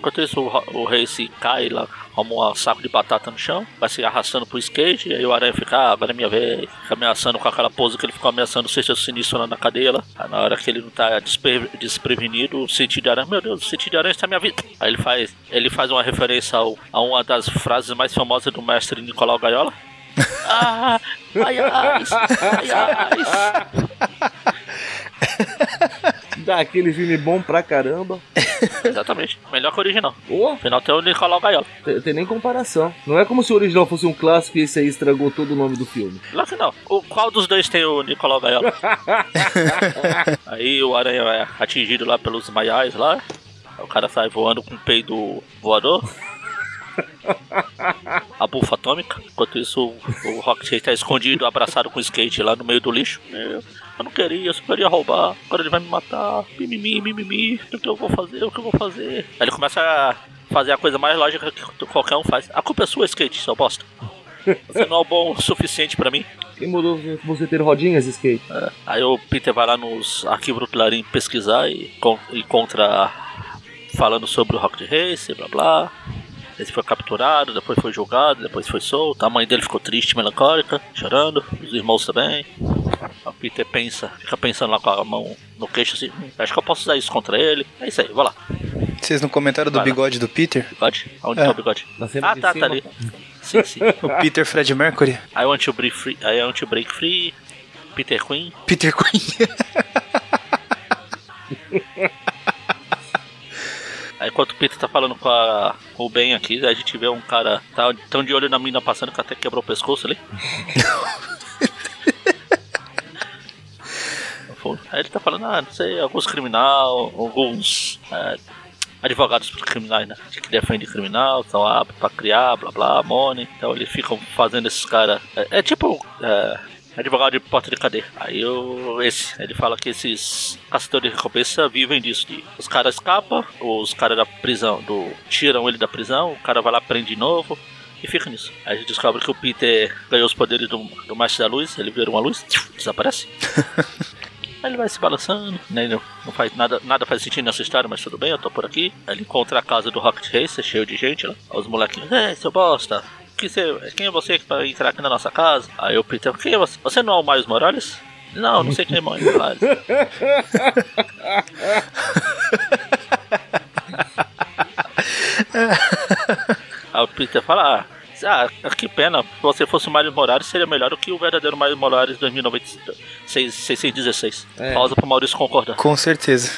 Enquanto isso, o, o rei se cai lá, como um saco de batata no chão, vai se arrastando pro skate, e aí o aranha fica, ah, agora é minha vez, fica ameaçando com aquela pose que ele ficou ameaçando o sexto sinistro lá na cadeia lá. Aí, na hora que ele não tá despre, desprevenido, o sentido de aranha, meu Deus, o sentido de aranha está minha vida. Aí ele faz, ele faz uma referência ao, a uma das frases mais famosas do mestre Nicolau Gaiola. [LAUGHS] ah, ai, ai, ai, ai. [LAUGHS] Dá aquele filme bom pra caramba. [LAUGHS] Exatamente. Melhor que o original. Oh. Afinal tem o Nicolau Gaiola. Tem, tem, nem comparação. Não é como se o original fosse um clássico e esse aí estragou todo o nome do filme. Claro que não. O, qual dos dois tem o Nicolau Gaiola? [LAUGHS] aí o Aranha é atingido lá pelos maiais lá. O cara sai voando com o peido voador a bufa atômica. Enquanto isso, o, o Rocket está escondido, abraçado com o skate lá no meio do lixo. Eu, não queria, eu só queria roubar. Agora ele vai me matar. Mimimi, mimimi. O que eu vou fazer? O que eu vou fazer? Aí ele começa a fazer a coisa mais lógica que qualquer um faz. A culpa é sua, skate, seu bosta. Você não é bom o suficiente pra mim. Quem mudou você ter rodinhas, skate? É. Aí o Peter vai lá nos arquivos do Clarim pesquisar e encontra falando sobre o Rocket Race, blá blá. Ele foi capturado, depois foi julgado, depois foi solto. A mãe dele ficou triste, melancólica, chorando. Os irmãos também. O Peter pensa, fica pensando lá com a mão no queixo assim: hum, acho que eu posso usar isso contra ele. É isso aí, vou lá. Vocês não comentaram do bigode do Peter? Bigode? Onde é. tá o bigode? Ah, tá, tá ali. Sim, sim. [LAUGHS] o Peter Fred Mercury. I want to break free. I want to break free. Peter Queen. Peter Queen. [LAUGHS] Aí enquanto o Peter tá falando com, a, com o Ben aqui, a gente vê um cara tá tão de olho na mina passando que até quebrou o pescoço ali. [LAUGHS] Aí ele tá falando, ah, não sei, alguns criminal, alguns é, advogados criminais, né? Que defendem criminal, estão aptos pra criar, blá blá, money. Então eles ficam fazendo esses caras. É, é, tipo. É, advogado de porta de cadeia. Aí o, esse, ele fala que esses caçadores de recompensa vivem disso. De, os caras escapam, os caras da prisão, do, tiram ele da prisão, o cara vai lá, prende de novo. E fica nisso. Aí a gente descobre que o Peter ganhou os poderes do, do Mestre da Luz, ele vira uma luz, desaparece. [LAUGHS] Aí ele vai se balançando, né? Não, não faz nada, nada faz sentido nessa história, mas tudo bem, eu tô por aqui. Aí ele encontra a casa do Rocket Racer, cheio de gente lá. Os molequinhos, é, seu bosta, que você, quem é você para entrar aqui na nossa casa? Aí o Peter, quem é você? Você não é o Miles Morales? Não, não sei quem é Miles Morales. [LAUGHS] Aí o Peter fala, ah, ah, que pena. Se você fosse o Miles Morales, seria melhor do que o verdadeiro Miles Morales 2096. É. Pausa pro Maurício concordar. Com certeza.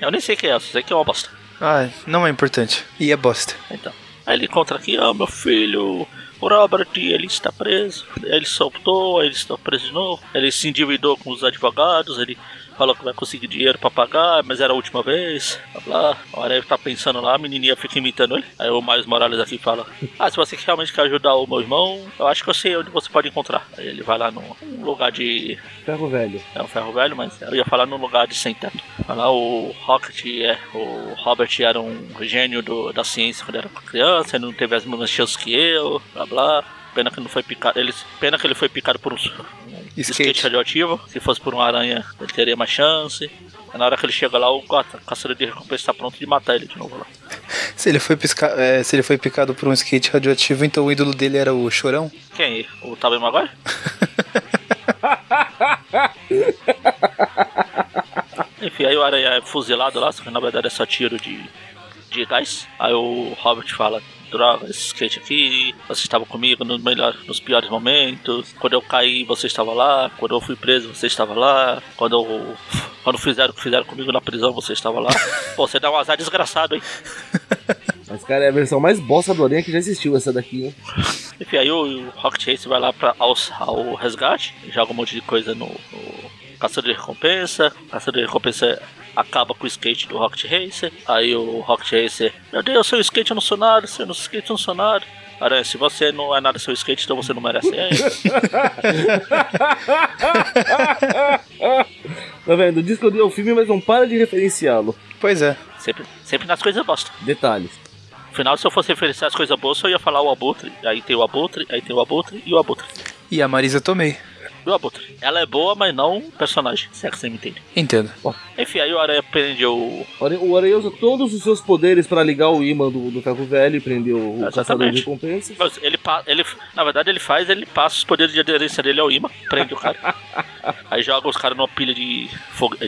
Eu nem sei quem é, sei que é uma bosta. Ah, não é importante. E é bosta. Então. Aí ele encontra aqui, ó, oh, meu filho, o Robert, ele está preso. Ele soltou, ele está preso de novo. Ele se endividou com os advogados, ele falou que vai conseguir dinheiro pra pagar, mas era a última vez, blá blá. A Aranha tá pensando lá, a menininha fica imitando ele. Aí o Miles Morales aqui fala: Ah, se você realmente quer ajudar o meu irmão, eu acho que eu sei onde você pode encontrar. Aí ele vai lá num lugar de. Ferro velho. É um ferro velho, mas eu ia falar num lugar de sem teto. Lá o Rocket, é, o Robert era um gênio do, da ciência quando era criança, ele não teve as mesmas chances que eu, blá blá. Pena que não foi picado. Ele, pena que ele foi picado por um skate. skate radioativo. Se fosse por uma aranha, ele teria mais chance. Na hora que ele chega lá, o caçador de recompensa está pronto de matar ele de novo lá. Se ele, foi pisca... É, se ele foi picado por um skate radioativo, então o ídolo dele era o Chorão? Quem? O Tobey Maguire? [LAUGHS] Enfim, aí o aranha é fuzilado lá, só que na verdade é só tiro de, de gás. Aí o Robert fala: droga, esse skate aqui, você estava comigo nos, melhor, nos piores momentos. Quando eu caí, você estava lá. Quando eu fui preso, você estava lá. Quando eu, quando fizeram o que fizeram comigo na prisão, você estava lá. [LAUGHS] Pô, você dá um azar desgraçado, hein? [LAUGHS] Mas, cara, é a versão mais bosta do Aranha que já existiu, essa daqui, hein? Enfim, aí o, o Rocket Chase vai lá pra, ao, ao resgate, joga um monte de coisa no, no caçador de recompensa. Caçador de recompensa acaba com o skate do Rocket Racer. Aí o Rocket Racer, meu Deus, seu skate não sou nada, seu skate não sou nada. Aranha, se você não é nada seu skate, então você não merece [LAUGHS] tá vendo? Diz que eu dei o filme, mas não para de referenciá-lo. Pois é. Sempre, sempre nas coisas bosta. Detalhes. Afinal, se eu fosse referenciar as coisas boas, eu ia falar o Abutre. Aí tem o Abutre, aí tem o Abutre e o Abutre. E a Marisa Tomei do Abutre. Ela é boa, mas não personagem, se é que você me entende. Entendo. Bom, enfim, aí o Aranha prendeu o. O Aranha usa todos os seus poderes para ligar o imã do, do ferro velho e prender o caçador de recompensa. Ele, ele, na verdade, ele faz, ele passa os poderes de aderência dele ao imã, prende o cara. [LAUGHS] aí joga os caras numa pilha de,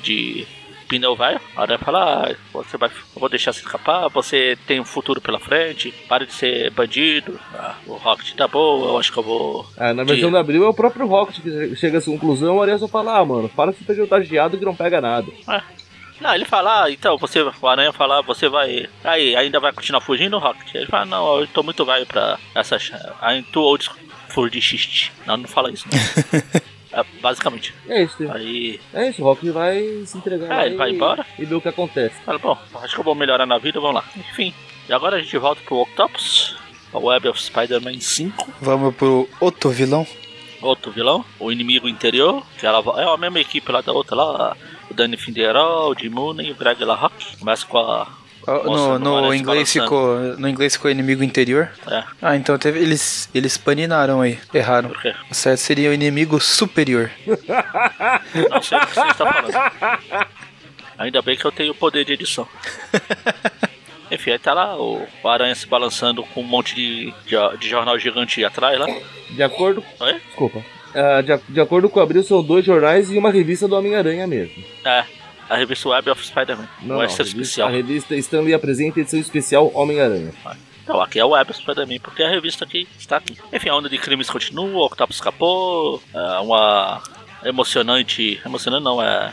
de pneu velho. A aranha fala: ah, você vai, eu vou deixar você escapar, você tem um futuro pela frente, pare de ser bandido. Ah, o Rocket tá bom, eu acho que eu vou. É, na versão de... da Abril é o próprio Rocket que chega a essa conclusão, a aranha só fala: ah, mano, para de ser contagiado que não pega nada. É. Não, ele fala, ah, então, você, o Aranha fala, você vai. Aí, ainda vai continuar fugindo, Rocket? Ele fala, não, eu tô muito velho pra essa. I'm too old for this shit. Não, não fala isso. Não. [LAUGHS] É, basicamente. É isso. Aí. É isso, o Rock vai se entregar. É, ele vai embora. E ver o que acontece. Fala, bom, acho que eu vou melhorar na vida, vamos lá. Enfim. E agora a gente volta pro Octopus. A Web of Spider-Man 5. Vamos pro outro vilão. Outro vilão, o inimigo interior, que ela é a mesma equipe lá da outra lá, o Danny Finderol, o Jim Mooney e o Greg LaRock. Começa com a no, no inglês ficou, no inglês ficou inimigo interior? É. Ah, então teve, eles, eles paninaram aí. Erraram. Por quê? O certo seria o inimigo superior. Não sei o que você está falando. Ainda bem que eu tenho o poder de edição. [LAUGHS] Enfim, aí tá lá o, o Aranha se balançando com um monte de, de, de jornal gigante atrás lá. De acordo. Oi? Desculpa. Uh, de, de acordo com o Abril, são dois jornais e uma revista do Homem-Aranha mesmo. É a revista Web of Spider-Man. Não, não especial. A revista Stanley apresenta edição especial Homem-Aranha. Então, aqui é o Web of Spider-Man, porque a revista aqui está aqui. Enfim, a onda de crimes continua, o Octopus escapou, é uma emocionante... Emocionante não, é...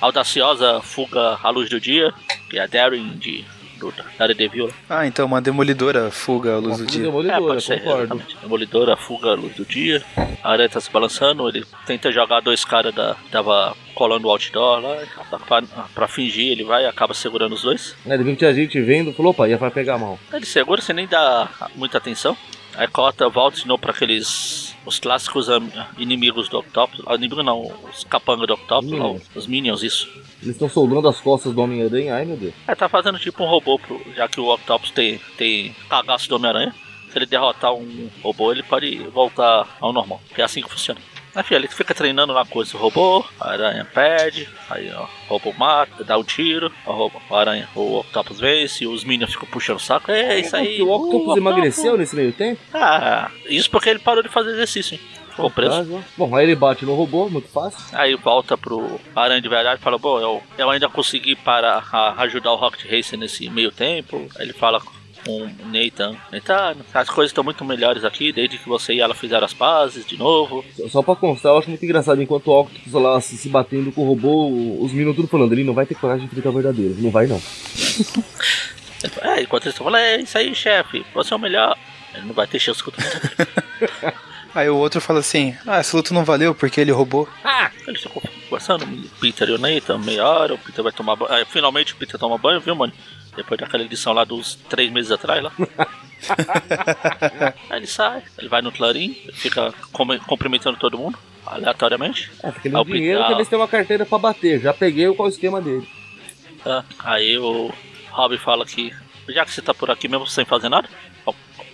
audaciosa fuga à luz do dia, que é a Daring de do Daredevil. né? Ah, então uma demolidora fuga à luz do Uma dia. É, demolidora, pode ser, concordo. exatamente. Demolidora, fuga à luz do dia. A aranha tá se balançando, ele tenta jogar dois caras da. tava colando o outdoor lá. Pra, pra fingir, ele vai e acaba segurando os dois. Né, de repente tinha gente vendo, falou, opa, ia vai pegar mal. Ele segura, você nem dá muita atenção. Aí corta, volta de novo pra aqueles. Os clássicos inimigos do Octopus. Ah, inimigo não, os capangas do Octopus, lá, os Minions, isso. Eles estão soldando as costas do Homem-Aranha, ai meu Deus. É, tá fazendo tipo um robô, pro, já que o Octopus tem, tem cagaço do Homem-Aranha. Se ele derrotar um robô, ele pode voltar ao normal. Que é assim que funciona. Filho, ele fica treinando na coisa. O robô, a aranha perde, aí ó, o robô mata, dá um tiro, o, robô, a aranha, o Octopus vence, os Minions ficam puxando o saco. É isso aí. O Octopus uh, emagreceu nesse meio tempo? Ah, isso porque ele parou de fazer exercício, hein? Ficou preso. Bom, aí ele bate no robô, muito fácil. Aí volta pro Aranha de verdade e fala, bom, eu, eu ainda consegui para a- ajudar o Rocket Racer nesse meio tempo. Aí ele fala com o Nathan, Nathan, as coisas estão muito melhores aqui, desde que você e ela fizeram as pazes de novo. Só- pra constar, eu acho muito engraçado, enquanto o Octopus lá se, se batendo com o robô, os meninos tudo falando, ele não vai ter coragem de enfrentar o verdadeiro. Não vai não. [LAUGHS] É, enquanto eles estão falando, é isso aí, chefe, você é o melhor. Ele não vai ter chance contra ele. [LAUGHS] Aí o outro fala assim: Ah, essa luta não valeu porque ele roubou. Ah, eles ficam conversando, o Peter e o Nathan, meia hora, o Peter vai tomar banho. Ah, finalmente o Peter toma banho, viu, mano? Depois daquela edição lá dos três meses atrás lá. [LAUGHS] Aí ele sai, ele vai no Clarim, fica cumprimentando todo mundo, aleatoriamente. É, Ah, o dando dinheiro ver se tem uma carteira pra bater. Já peguei qual é o esquema dele. tá? Aí o Rob fala que, já que você tá por aqui mesmo sem fazer nada,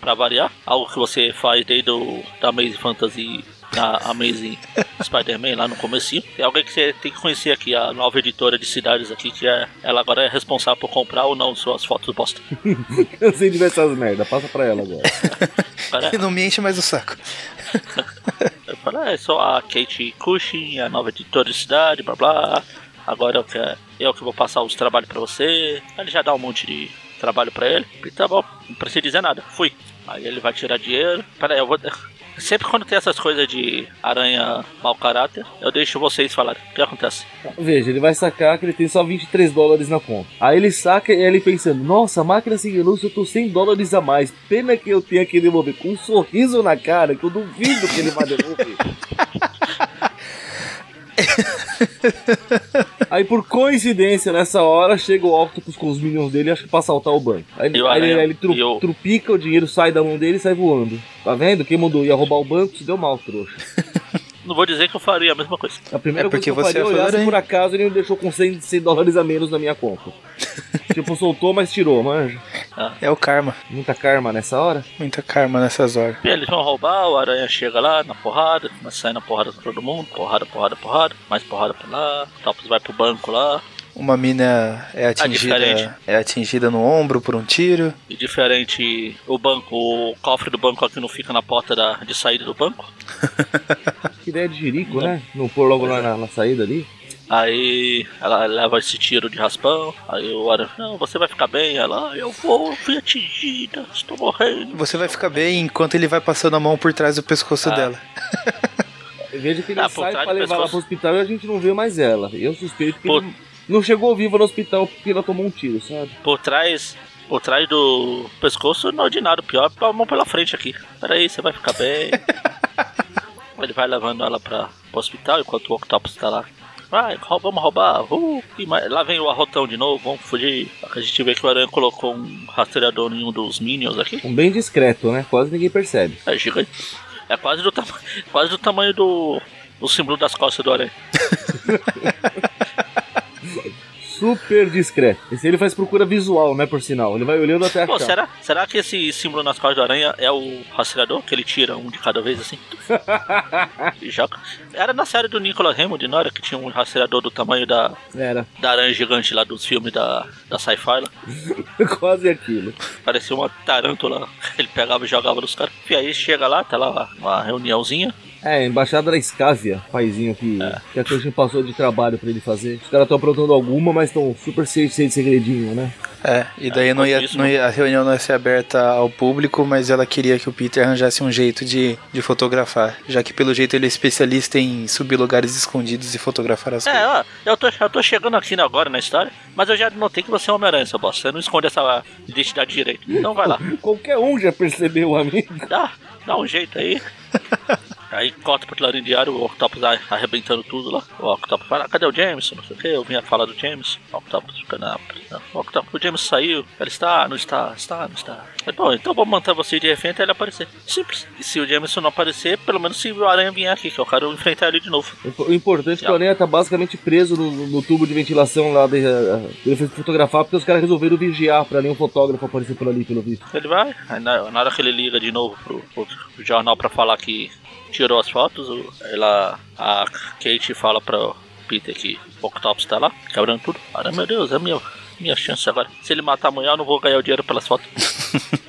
pra variar, algo que você faz desde o, da Amazing Fantasy na Amazing Spider-Man lá no comecinho. É alguém que você tem que conhecer aqui, a nova editora de cidades aqui, que é, ela agora é responsável por comprar ou não suas fotos bosta. [LAUGHS] Cansei de ver essas merda, passa pra ela agora. [LAUGHS] Agora, E não me enche mais o saco. [LAUGHS] eu falo, é só a Kate Cushing, a nova editora de cidade, blá blá. Agora eu que, eu que vou passar os trabalhos pra você. Ele já dá um monte de trabalho pra ele. E tá bom, não precisa dizer nada. Fui. Aí ele vai tirar dinheiro. Pera aí, eu vou. Sempre quando tem essas coisas de aranha mau caráter, eu deixo vocês falarem. O que acontece? Veja, ele vai sacar que ele tem só 23 dólares na conta. Aí ele saca e ele pensando, nossa, a máquina sem luz eu tô 100 dólares a mais. Pena que eu tenha que devolver com um sorriso na cara, que eu duvido que ele vai devolver. [LAUGHS] [LAUGHS] Aí por coincidência, nessa hora, chega o Octopus com os minions dele e acha que pra assaltar o banco. Aí, E o aí ele, ele tru- E o- trupica, o dinheiro sai da mão dele e sai voando. Tá vendo? Quem mandou ia roubar o banco se deu mal, trouxa. Não vou dizer que eu faria a mesma coisa. A primeira É porque coisa que eu você faria é é olhar por acaso ele me deixou com 100, 100 dólares a menos na minha conta. [LAUGHS] tipo, soltou, mas tirou, manja. É o karma. Muita karma nessa hora. Muita karma nessas horas. E eles vão roubar, o aranha chega lá na porrada, começa a sair na porrada com todo mundo, porrada, porrada, porrada, mais porrada pra lá, o Topos vai pro banco lá, Uma mina é atingida, diferente. é atingida no ombro por um tiro. e diferente o banco, o cofre do banco aqui não fica na porta da, de saída do banco. [LAUGHS] Que ideia de jirico, né? Não pôr logo lá na, na saída ali. Aí ela leva esse tiro de raspão, aí o aranha, não, você vai ficar bem, ela, "Ah, eu vou, eu fui atingida, estou morrendo. Você vai ficar bem enquanto ele vai passando a mão por trás do pescoço Ah. dela. Veja que ele Ah, sai pra levar ela pescoço. pro hospital e a gente não vê mais ela. Eu suspeito que Por- ele não chegou viva no hospital porque ela tomou um tiro, sabe? Por trás, por trás do pescoço, não de nada, pior, a mão pela frente aqui. Peraí, você vai ficar bem. [LAUGHS] Ele vai levando ela pra, pro hospital enquanto o Octopus tá lá. Vai, vamos roubar. Uh, lá vem o arrotão de novo, vamos fugir. A gente vê que o Aranha colocou um rastreador em um dos Minions aqui. Um bem discreto, né? Quase ninguém percebe. É gigante. É quase do, quase do tamanho do, do símbolo das costas do Aranha. [LAUGHS] Super discreto. Esse ele faz procura visual, né? Por sinal. Ele vai olhando até Pô, achar. será, será que esse símbolo nas costas do aranha é o rastreador? Que ele tira um de cada vez assim? [LAUGHS] e joga. Era na série do Nicolas Hammond, não era? Que tinha um rastreador do tamanho da, Era da aranha gigante lá dos filmes da, da sci-fi lá. [LAUGHS] quase aquilo. Parecia uma tarântula. Ele pegava e jogava nos caras. E aí chega lá, tá lá uma reuniãozinha. É, embaixada da Scávia, paizinho que, É. que a Christian passou de trabalho pra ele fazer. Os caras estão aprontando alguma, mas estão super cheios de segredinho, né? É, e daí não ia, não ia, a reunião não ia ser aberta ao público, mas ela queria que o Peter arranjasse um jeito de, de fotografar, já que pelo jeito ele é especialista em subir lugares escondidos e fotografar as coisas. É, ó, eu tô, eu tô chegando aqui agora na história, mas eu já notei que você é Homem-Aranha, seu bosta. Você não esconde essa identidade direito. Então vai lá. [LAUGHS] Qualquer um já percebeu, amigo. Dá, dá um jeito aí. [LAUGHS] Aí corta pro clarim diário, o Octopus ar- arrebentando tudo lá. O Octopus fala, cadê o Jameson? Não sei o que, eu vinha falar do Jameson. O Octopus fica na. O Octopus, o Jameson saiu. Ele está, não está, está, não está. Aí, bom, então vamos manter você de refém até ele aparecer. Simples. E se o Jameson não aparecer, pelo menos se o Aranha vier aqui, que eu quero enfrentar ele de novo. O importante é que o Aranha tá basicamente preso no, no tubo de ventilação lá. De, uh, ele foi fotografar porque os caras resolveram vigiar pra nenhum fotógrafo aparecer por ali, pelo visto. Ele vai, aí na, na hora que ele liga de novo pro- pro jornal pra falar que tirou as fotos, ela, a Kate fala pro Peter que o Octopus tá lá, quebrando tudo. Ah, meu Deus, é minha, minha chance agora. Se ele matar amanhã, eu não vou ganhar o dinheiro pelas fotos. [LAUGHS]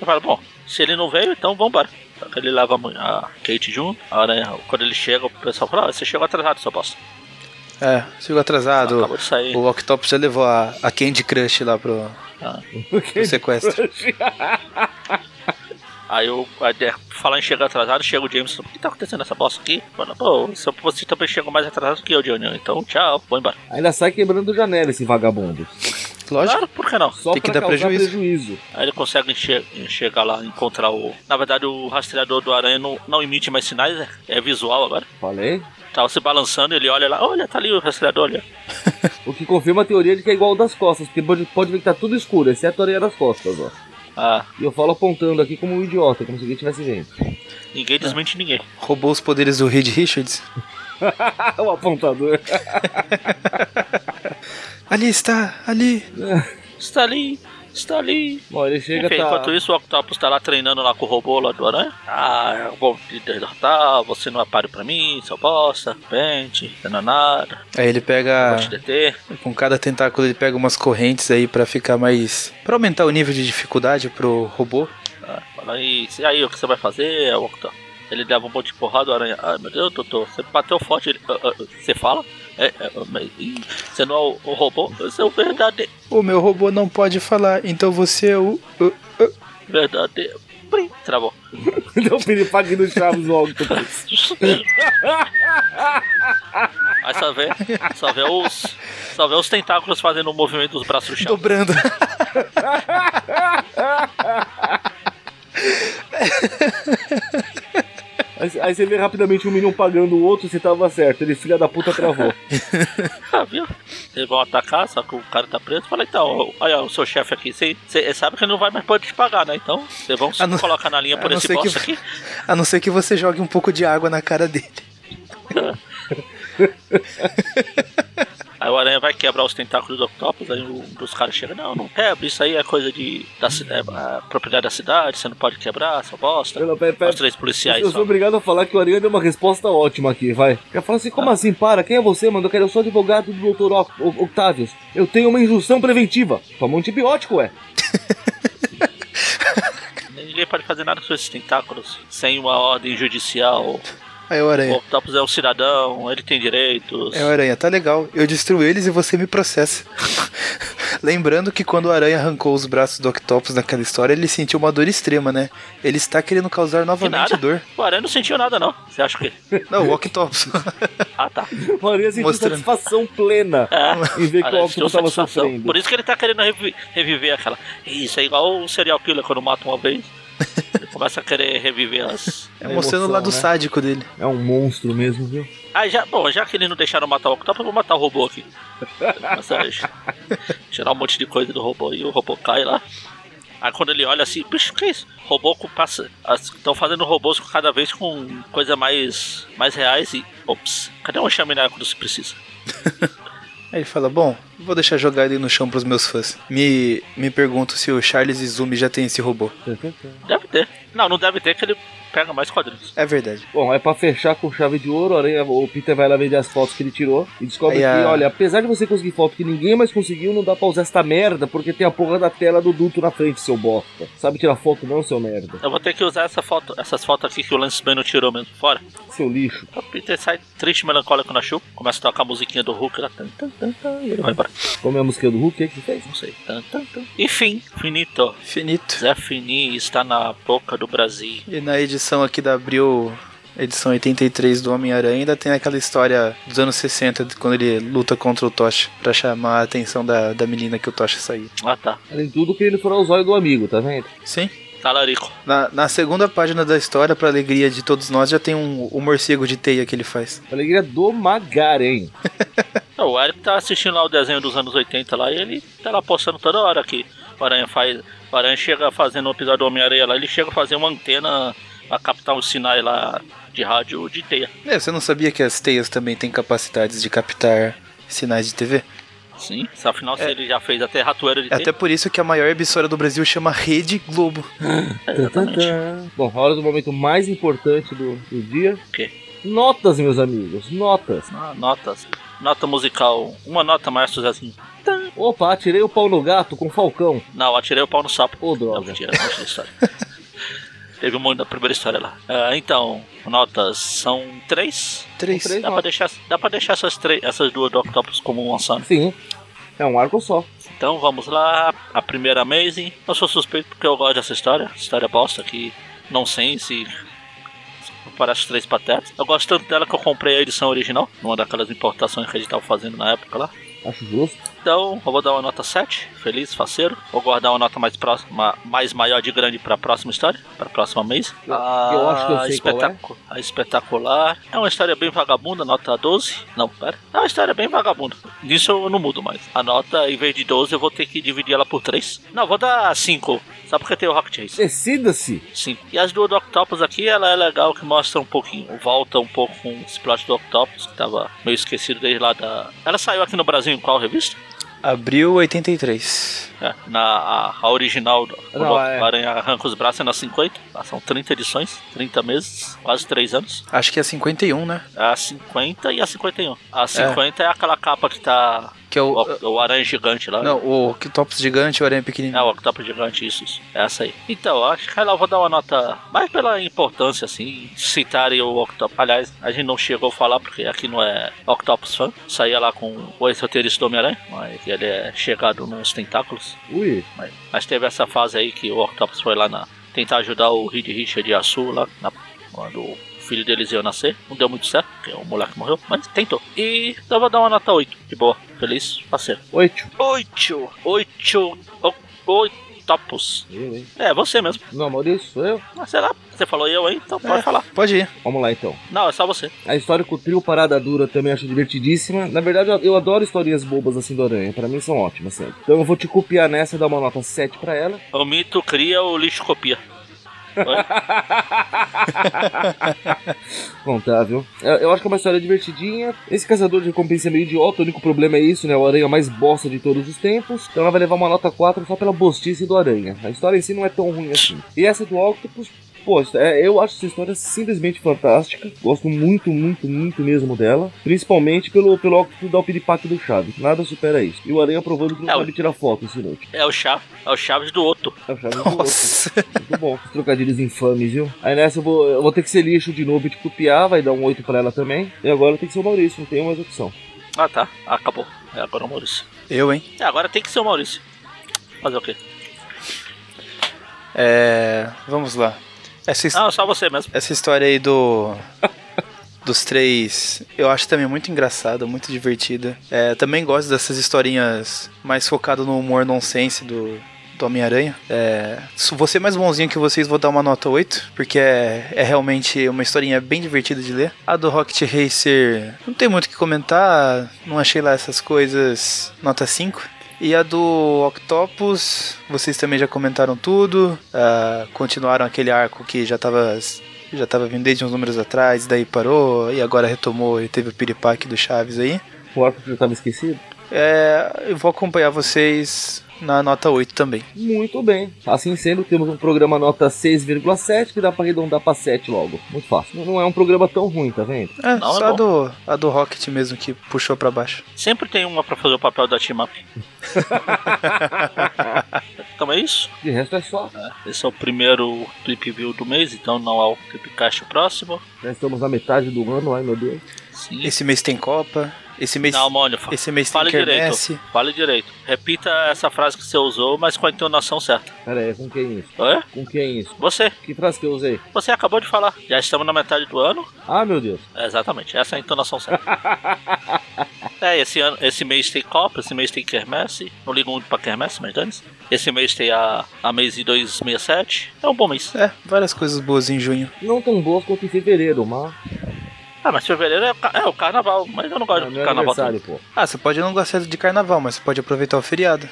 eu falo, bom, se ele não veio, então vambora. Só que Ele leva a Kate junto, a aranha, quando ele chega, o pessoal fala, ah, você chegou atrasado, seu bosta. É, chegou atrasado. Acabou de sair. O Octopus já levou a, a Candy Crush lá pro, Ah. pro sequestro. [LAUGHS] Aí eu, aí, é, falar em chegar atrasado, chega o Jameson, o que tá acontecendo nessa bosta aqui? Fala, pô, só você também chegou mais atrasado que eu, Johnny, então tchau, vou embora. Ainda sai quebrando janela esse vagabundo. Lógico. Claro, por que não? Só Tem que pra dar causar prejuízo. prejuízo. Aí ele consegue enche- chegar lá, encontrar o... Na verdade, o rastreador do aranha não, não emite mais sinais, é, é visual agora. Falei? Tava se balançando, ele olha lá, olha, tá ali o rastreador, olha. [LAUGHS] O que confirma a teoria de que é igual o das costas, porque pode, pode ver que tá tudo escuro, exceto a areia das costas, ó. Ah, E eu falo apontando aqui como um idiota, como se alguém estivesse vendo. ninguém desmente ninguém. Roubou os poderes do Reed Richards. [LAUGHS] o apontador. [LAUGHS] Ali está, ali. Está ali, está ali. Bom, ele chega Enfim, tá. enquanto isso, o Octopus tá lá treinando lá com o robô lá do aranha. Ah, eu vou te derrotar, você não é páreo pra mim, seu bosta, pente, não é nada, Aí ele pega. vou te deter. Com cada tentáculo ele pega umas correntes aí pra ficar mais. Pra aumentar o nível de dificuldade pro robô. Ah, fala aí, e aí, o que você vai fazer? É o Octopus. Ele leva um monte de porrada, o aranha. Ai meu Deus, doutor, você bateu forte. Ele, "Ah, ah, você fala? É, é, mas, você não é o, o robô? Você é o verdadeiro. O meu robô não pode falar, então você é o. o- o- Verdadeiro. Prim, travou. Deu um piripaque no Chaves logo. depois. Aí só vê, só vê os. Só vê os tentáculos fazendo o movimento dos braços no chão. Dobrando. [LAUGHS] Aí, aí você vê rapidamente um menino pagando o outro, você tava certo. Ele, filha da puta, travou. [LAUGHS] Ah, viu? Eles vão atacar, só que o cara tá preso. Fala, então, olha o seu chefe aqui, você você sabe que ele não vai mais poder te pagar, né? Então, vocês vão se A não- colocar na linha por esse ser que- bosta aqui. [LAUGHS] A não ser que você jogue um pouco de água na cara dele. [LAUGHS] Aí o aranha vai quebrar os tentáculos do Octopus, aí um dos caras chega, não, não quebra, isso aí é coisa de da, é, a propriedade da cidade, você não pode quebrar, essa bosta. Pera, pera, pera. Os três policiais Eu sou obrigado a falar que o Aranha deu uma resposta ótima aqui, vai. Ela fala assim, como assim, para? Quem é você, mano? Eu quero- eu sou advogado do Dr. Octavius. Eu tenho uma injunção preventiva. Toma um antibiótico, ué. [LAUGHS] Ninguém pode fazer nada com esses tentáculos sem uma ordem judicial. Aí o O aranha. Octopus é um cidadão, ele tem direitos. É o aranha, tá legal. Eu destruo eles e você me processa. [LAUGHS] Lembrando que quando o aranha arrancou os braços do Octopus naquela história, ele sentiu uma dor extrema, né? Ele está querendo causar novamente dor. O aranha não sentiu nada, não. Você acha que. Não, o Octopus. [LAUGHS] Ah, tá. O Aranha sentiu Mostrando. satisfação plena É. em ver que o Octopus tava satisfação. sofrendo. Por isso que ele tá querendo revi- reviver aquela. Isso é igual o serial killer quando mata uma vez. [LAUGHS] Começa a querer reviver as. É mostrando o lado né? sádico dele. É um monstro mesmo, viu? Ah, já, bom, já que eles não deixaram matar o Octopus, eu vou matar o robô aqui. A [LAUGHS] tirar um monte de coisa do robô e o robô cai lá. Aí quando ele olha assim, bicho, que isso? Robô com passa. Estão fazendo robôs cada vez com coisa mais, mais reais e. Ops, cadê um chaminé quando se precisa? [LAUGHS] Aí ele fala: Bom, vou deixar jogar ele no chão pros meus fãs. Me, me pergunto se o Charles Izumi já tem esse robô. Deve ter. Não, não deve ter que ele pega mais quadrinhos. É verdade. Bom, é pra fechar com chave de ouro, o, Aranha, o Peter vai lá ver as fotos que ele tirou e descobre Aí que, a- olha, apesar de você conseguir foto que ninguém mais conseguiu, não dá pra usar esta merda porque tem a porra da tela do duto na frente, seu bosta. Sabe tirar foto não, seu merda? Eu vou ter que usar essa foto, essas fotos aqui que o Lance não tirou mesmo fora. Seu lixo. O Peter sai triste, melancólico na chuva, começa a tocar a musiquinha do Hulk lá. tan, tan, tan, tan, e ele vai embora. Como é a música do Hulk, o que você fez? Não sei. Tan, tan, tan. Enfim, finito. Finito. Zé Fini está na boca do Brasil. E na edição aqui da Abril, edição 83 do Homem-Aranha, ainda tem aquela história dos anos 60, de quando ele luta contra o Tocha, pra chamar a atenção da, da menina que o Tocha saiu. Ah, tá. Além de tudo, querendo furar os olhos do amigo, tá vendo? Sim. Talarico. Na, na segunda página da história, pra alegria de todos nós, já tem um, o morcego de teia que ele faz. Alegria do Magaren. [LAUGHS] O Eric tá assistindo lá o desenho dos anos 80 lá e ele tá lá postando toda hora que o Aranha faz. O Aranha chega fazendo um episódio do Homem-Aranha lá, ele chega a fazer uma antena a captar um sinal lá de rádio de teia. É, você não sabia que as teias também têm capacidades de captar sinais de TV? Sim, se afinal se ele já fez até ratoeira de É teia. até por isso que a maior emissora do Brasil chama Rede Globo. [LAUGHS] Exatamente. Bom, a hora do momento mais importante do, do dia. O quê? Notas, meus amigos, notas. Ah, notas. Nota musical. Uma nota, maestro Zezinho. Opa, atirei o pau no gato com falcão. Não, atirei o pau no sapo. Ô, Não, droga. mentira, não da história. [LAUGHS] Teve um monte da primeira história lá. Ah, então, notas são três. Três. três. Dá pra deixar, dá pra deixar essas, três, essas duas do Octopus como um ensemble. Sim, é um arco só. Então vamos lá. A primeira Amazing. Eu sou suspeito porque eu gosto dessa história. História bosta que não sei se. Parece três patetas. Eu gosto tanto dela que eu comprei a edição original, numa daquelas importações que a gente tava fazendo na época lá. Acho justo. Então, eu vou dar uma nota 7, feliz, faceiro. Vou guardar uma nota mais próxima, mais maior de grande para a próxima história, para a próxima mês. Eu- eu acho que eu sei é. espetacu- A espetacular. É uma história bem vagabunda, nota 12. Não, pera. É uma história bem vagabunda. Nisso eu não mudo mais. A nota, em vez de 12, eu vou ter que dividir ela por 3. Não, vou dar 5. Só porque tem o Rocket Chase. Decida-se. Sim. E as duas do Octopus aqui, ela é legal que mostra um pouquinho, volta um pouco com esse plot do Octopus, que tava meio esquecido desde lá da. Ela saiu aqui no Brasil em qual revista? Abril 83. É, na a, a original, do- quando Não, o é. Aranha arranca os braços é na 50. Lá São 30 edições, 30 meses, quase 3 anos. Acho que é 51, né? A 50 e a 51. A 50 é, aquela capa que tá. Que é o. O, o aranha gigante lá. Não, o Octopus gigante e o Aranha pequenininho. É, o octopus gigante, isso, isso. É essa aí. Então, acho que ela eu vou dar uma nota mais pela importância, assim, citarem o Octopus. Aliás, a gente não chegou a falar porque aqui não é Octopus fã. Saía lá com o ex-roteirista do Homem-Aranha, mas ele é chegado nos tentáculos. Ui, Mas, mas teve essa fase aí que o Octopus foi lá na tentar ajudar o Reed Richard de Açu lá na, quando filho deles ia nascer. Não deu muito certo, porque o moleque morreu, mas tentou. E eu vou dar uma nota 8. De boa, feliz, parceiro. oito. 8! 8! 8 Octopus. Eu, hein? É, você mesmo. Não, Maurício, sou eu. Ah, sei lá, você falou eu aí, então pode É, falar. Pode ir. Vamos lá então. Não, é só você. A história com o trio Parada Dura também acho divertidíssima. Na verdade, eu- eu adoro historinhas bobas assim do Aranha. Pra mim são ótimas sempre. Então eu vou te copiar nessa e dar uma nota 7 pra ela. O mito cria, o lixo copia. Contável. Eu, eu acho que é uma história divertidinha. Esse caçador de recompensa é meio idiota. O único problema é isso, né? O Aranha mais bosta de todos os tempos. Então ela vai levar uma nota 4 só pela bostice do Aranha. A história em si não é tão ruim assim. E essa do Octopus. Pô, é, eu acho essa história simplesmente fantástica. Gosto muito, muito, muito mesmo dela. Principalmente pelo, pelo Octopus dar o piripaque do Chaves. Nada supera isso. E o Aranha provando que não É, o- sabe tirar foto, esse inútil. É o Chaves, é o Chaves do Otto. É o Chaves do outro. Nossa. Muito bom. Os trocadilhos infames, viu? Aí nessa eu vou, eu vou ter que ser lixo de novo e te copiar, vai dar um 8 pra ela também. E agora tem que ser o Maurício, não tem mais opção. Ah tá, acabou. É agora o Maurício. Eu, hein? É, agora tem que ser o Maurício. Fazer o quê? É. Vamos lá. Essa, his- Ah, só você mesmo. essa história aí do. Dos três, eu acho também muito engraçada, muito divertida. É, também gosto dessas historinhas mais focadas no humor nonsense do, do Homem-Aranha. É, se ser mais bonzinho que vocês, vou dar uma nota 8, porque é, é realmente uma historinha bem divertida de ler. A do Rocket Racer, não tem muito o que comentar, não achei lá essas coisas, nota 5. E a do Octopus, vocês também já comentaram tudo, ah, continuaram aquele arco que já tava já tava vindo desde uns números atrás, daí parou e agora retomou e teve o piripaque do Chaves aí. O arco que já tava esquecido? É, eu vou acompanhar vocês na nota 8 também. Muito bem. Assim sendo, temos um programa nota 6,7 que dá pra arredondar pra 7 logo. Muito fácil. Não é um programa tão ruim, tá vendo? É, Não, é só a bom. do, a do Rocket mesmo que puxou pra baixo. Sempre tem uma pra fazer o papel da Team Up. [LAUGHS] então é isso. De resto é só. É, esse é o primeiro Trip View do mês, então não há o Tripcast próximo. Já estamos na metade do ano, ai meu Deus. Sim. Esse mês tem Copa, Esse mês, Não, Mônio, esse mês tem fale direito. quermesse. Fale direito. Repita essa frase que você usou, mas com a entonação certa. Pera aí, com quem isso? Oi? Com quem isso? Você. Que frase que eu usei? Você acabou de falar. Já estamos na metade do ano. Ah, meu Deus. É, exatamente, essa é a entonação certa. [LAUGHS] é, esse, ano, esse mês tem Copa, esse mês tem Quermesse. Não ligo muito pra Quermesse, mas dane -se. Esse mês tem a, a Mês 267. É um bom mês. É, várias coisas boas em junho. Não tão boas quanto em fevereiro, mas. Ah, mas fevereiro é, é o carnaval, mas eu não gosto É do meu carnaval. pô. Ah, você pode não gostar de carnaval, mas você pode aproveitar o feriado.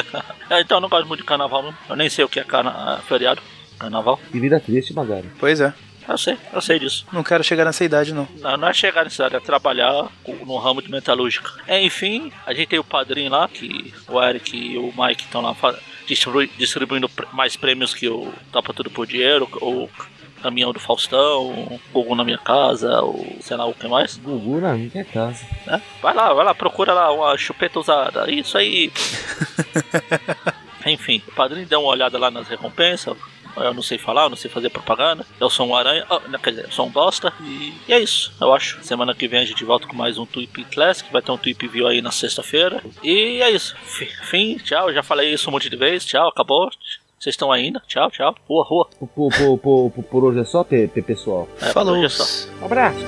[LAUGHS] é, então eu não gosto muito de carnaval, não. Eu nem sei o que é carna feriado. Carnaval. Que vida triste, Magari. Pois é. Eu sei, eu sei disso. Não quero chegar nessa idade, não. Não, não é chegar nessa área, é trabalhar no ramo de metalúrgica. É, enfim, a gente tem o padrinho lá, que o Eric e o Mike estão lá distribuindo mais prêmios que o Topa Tudo por Dinheiro, o Caminhão do Faustão, Fogo na Minha Casa, o sei lá o que mais. Gugu na minha casa. né? Vai lá, vai lá, procura lá uma chupeta usada. Isso aí. [LAUGHS] Enfim, o padrinho deu uma olhada lá nas recompensas. Eu não sei falar, eu não sei fazer propaganda. Eu sou um aranha, não, quer dizer, eu sou um bosta. E, e é isso, eu acho. Semana que vem a gente volta com mais um Tweep Classic. Vai ter um Tweep View aí na sexta-feira. E é isso. Fi- Fim, tchau. Já falei isso um monte de vezes. Tchau, acabou. Vocês estão ainda? Tchau, tchau. Rua, rua. Por, por, por, por, hoje é só, pessoal. É, Falou. hoje é só. Um abraço.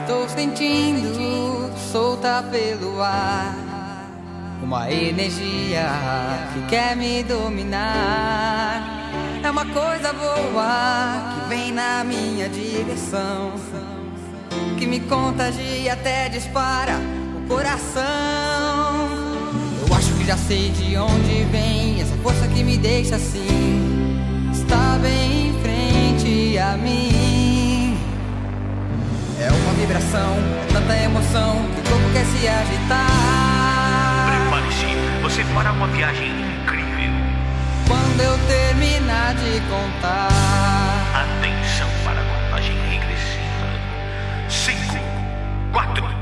Estou sentindo solta pelo ar uma energia que quer me dominar. É uma coisa boa que vem na minha direção, que me contagia até dispara o coração. Eu acho que já sei de onde vem essa força que me deixa assim. Está bem em frente a mim. É uma vibração, é tanta emoção que o corpo quer se agitar. Prepare-se, você fará uma viagem. Quando eu terminar de contar. Atenção para a contagem regressiva: 5, 4,